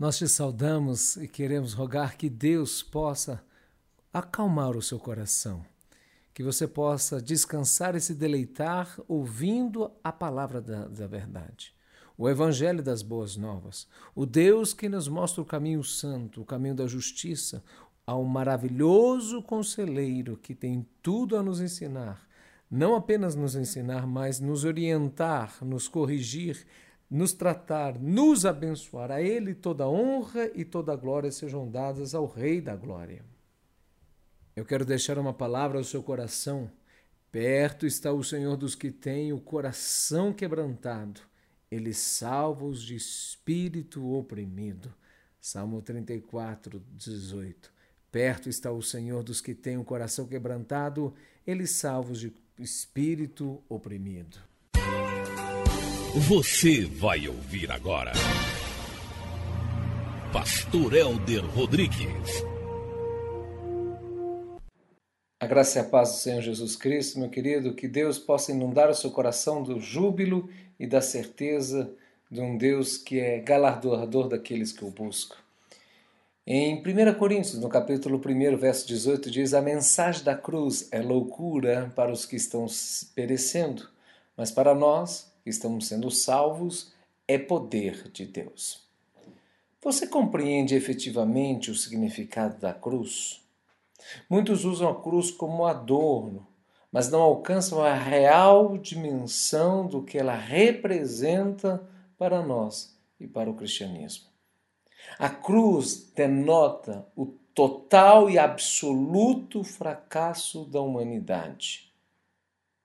Nós te saudamos e queremos rogar que Deus possa acalmar o seu coração, que você possa descansar e se deleitar ouvindo a palavra da, da verdade, o Evangelho das Boas Novas, o Deus que nos mostra o caminho santo, o caminho da justiça, ao maravilhoso conselheiro que tem tudo a nos ensinar, não apenas nos ensinar, mas nos orientar, nos corrigir, nos tratar, nos abençoar. A Ele toda honra e toda glória sejam dadas ao Rei da Glória. Eu quero deixar uma palavra ao seu coração. Perto está o Senhor dos que têm o coração quebrantado. Ele salva os de espírito oprimido. Salmo 34, 18. Perto está o Senhor dos que têm o coração quebrantado, ele salva os de espírito oprimido. Você vai ouvir agora. Pastor Elder Rodrigues. A graça e a paz do Senhor Jesus Cristo, meu querido, que Deus possa inundar o seu coração do júbilo e da certeza de um Deus que é galardoador daqueles que o buscam. Em 1 Coríntios, no capítulo 1, verso 18, diz: A mensagem da cruz é loucura para os que estão perecendo, mas para nós, estamos sendo salvos, é poder de Deus. Você compreende efetivamente o significado da cruz? Muitos usam a cruz como adorno, mas não alcançam a real dimensão do que ela representa para nós e para o cristianismo. A cruz denota o total e absoluto fracasso da humanidade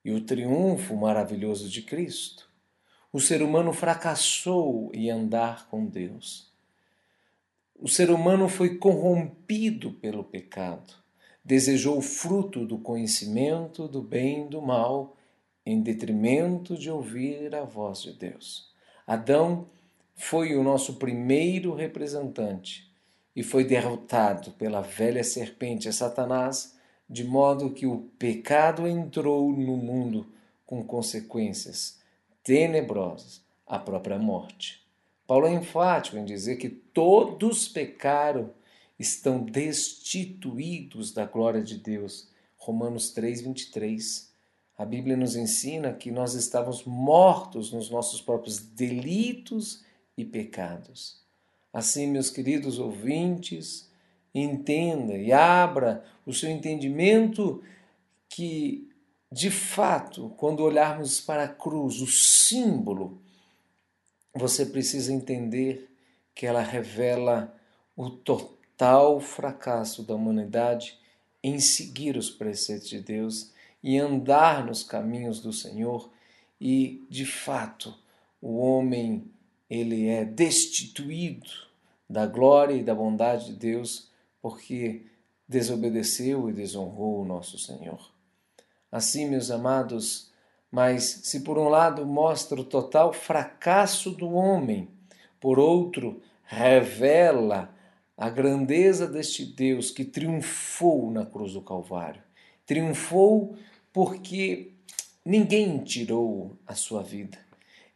e o triunfo maravilhoso de Cristo. O ser humano fracassou em andar com Deus. O ser humano foi corrompido pelo pecado, desejou o fruto do conhecimento do bem e do mal, em detrimento de ouvir a voz de Deus. Adão foi o nosso primeiro representante e foi derrotado pela velha serpente, Satanás, de modo que o pecado entrou no mundo com consequências tenebrosas, a própria morte. Paulo é enfático em dizer que todos pecaram, estão destituídos da glória de Deus. Romanos 3, 23. A Bíblia nos ensina que nós estávamos mortos nos nossos próprios delitos e pecados. Assim, meus queridos ouvintes, entenda e abra o seu entendimento que, de fato, quando olharmos para a cruz, o símbolo, você precisa entender que ela revela o total fracasso da humanidade em seguir os preceitos de Deus e andar nos caminhos do Senhor e, de fato, o homem ele é destituído da glória e da bondade de Deus porque desobedeceu e desonrou o nosso Senhor. Assim, meus amados, mas se por um lado mostra o total fracasso do homem, por outro revela a grandeza deste Deus que triunfou na cruz do Calvário. Triunfou porque ninguém tirou a sua vida.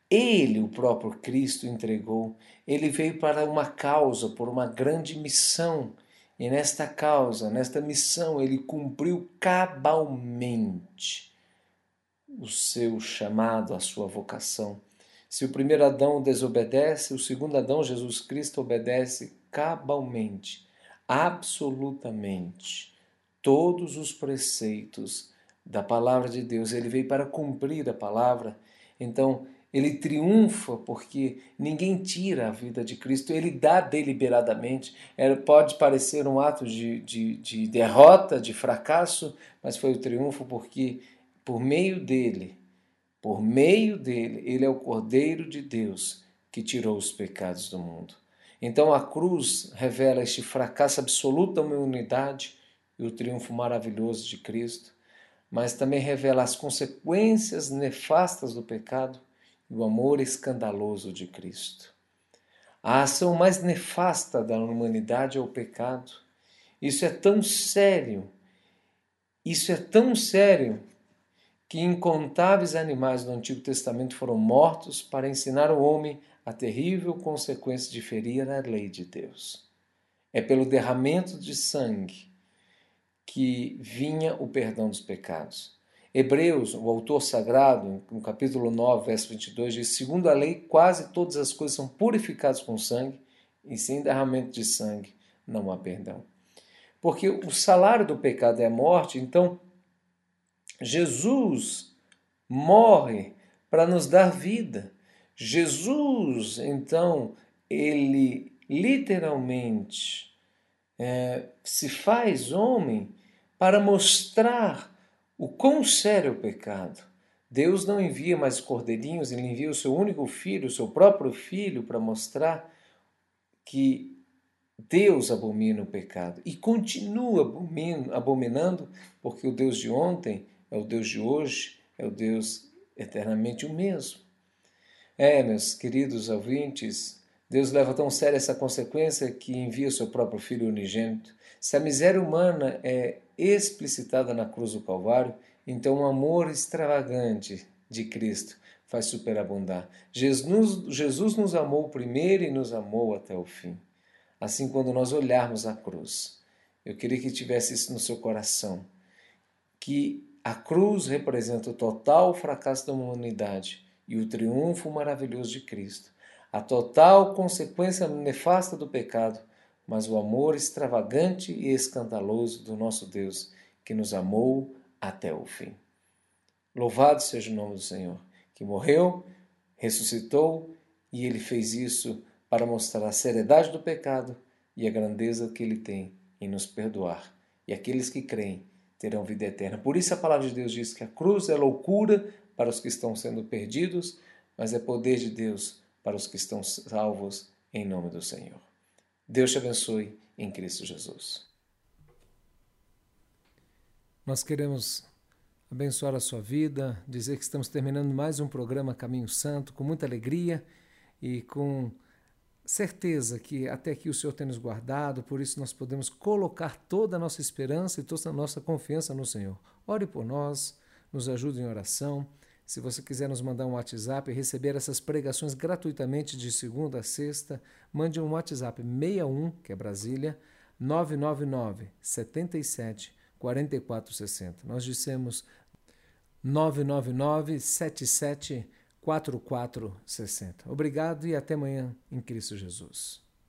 Ele, o próprio Cristo, entregou. Ele veio para uma causa, por uma grande missão. E nesta causa, nesta missão, ele cumpriu cabalmente o seu chamado, a sua vocação. Se o primeiro Adão desobedece, o segundo Adão, Jesus Cristo, obedece cabalmente, absolutamente, todos os preceitos da palavra de Deus. Ele veio para cumprir a palavra. Então, ele triunfa porque ninguém tira a vida de Cristo, ele dá deliberadamente. pode parecer um ato de, de, de derrota, de fracasso, mas foi o triunfo porque, por meio dele, por meio dele, ele é o Cordeiro de Deus que tirou os pecados do mundo. Então a cruz revela este fracasso absoluto da humanidade e o triunfo maravilhoso de Cristo, mas também revela as consequências nefastas do pecado e o amor escandaloso de Cristo. A ação mais nefasta da humanidade é o pecado. Isso é tão sério, isso é tão sério que incontáveis animais do Antigo Testamento foram mortos para ensinar o homem a terrível consequência de ferir a lei de Deus. É pelo derramamento de sangue que vinha o perdão dos pecados. Hebreus, o autor sagrado, no capítulo 9, verso 22, diz: Segundo a lei, quase todas as coisas são purificadas com sangue, e sem derramamento de sangue não há perdão. Porque o salário do pecado é a morte, então Jesus morre para nos dar vida. Jesus, então, ele literalmente é, se faz homem para mostrar o quão sério é o pecado. Deus não envia mais cordeirinhos, ele envia o seu único filho, o seu próprio filho, para mostrar que Deus abomina o pecado e continua abominando, porque o Deus de ontem é o Deus de hoje, é o Deus eternamente o mesmo. É, meus queridos ouvintes, Deus leva tão sério essa consequência que envia o seu próprio Filho unigênito. Se a miséria humana é explicitada na cruz do Calvário, então o amor extravagante de Cristo faz superabundar. Jesus, Jesus nos amou primeiro e nos amou até o fim. Assim, quando nós olharmos a cruz, eu queria que tivesse isso no seu coração, que a cruz representa o total fracasso da humanidade e o triunfo maravilhoso de Cristo, a total consequência nefasta do pecado, mas o amor extravagante e escandaloso do nosso Deus, que nos amou até o fim. Louvado seja o nome do Senhor, que morreu, ressuscitou e ele fez isso para mostrar a seriedade do pecado e a grandeza que ele tem em nos perdoar. E aqueles que creem terão vida eterna. Por isso a palavra de Deus diz que a cruz é loucura para os que estão sendo perdidos, mas é poder de Deus para os que estão salvos em nome do Senhor. Deus te abençoe em Cristo Jesus. Nós queremos abençoar a sua vida, dizer que estamos terminando mais um programa Caminho Santo com muita alegria e com certeza que até aqui o Senhor tem nos guardado, por isso nós podemos colocar toda a nossa esperança e toda a nossa confiança no Senhor. Ore por nós, nos ajude em oração. Se você quiser nos mandar um WhatsApp e receber essas pregações gratuitamente de segunda a sexta, mande um WhatsApp 61, que é Brasília, 999 77 4460. Nós dissemos 999 77 4460. Obrigado e até amanhã em Cristo Jesus.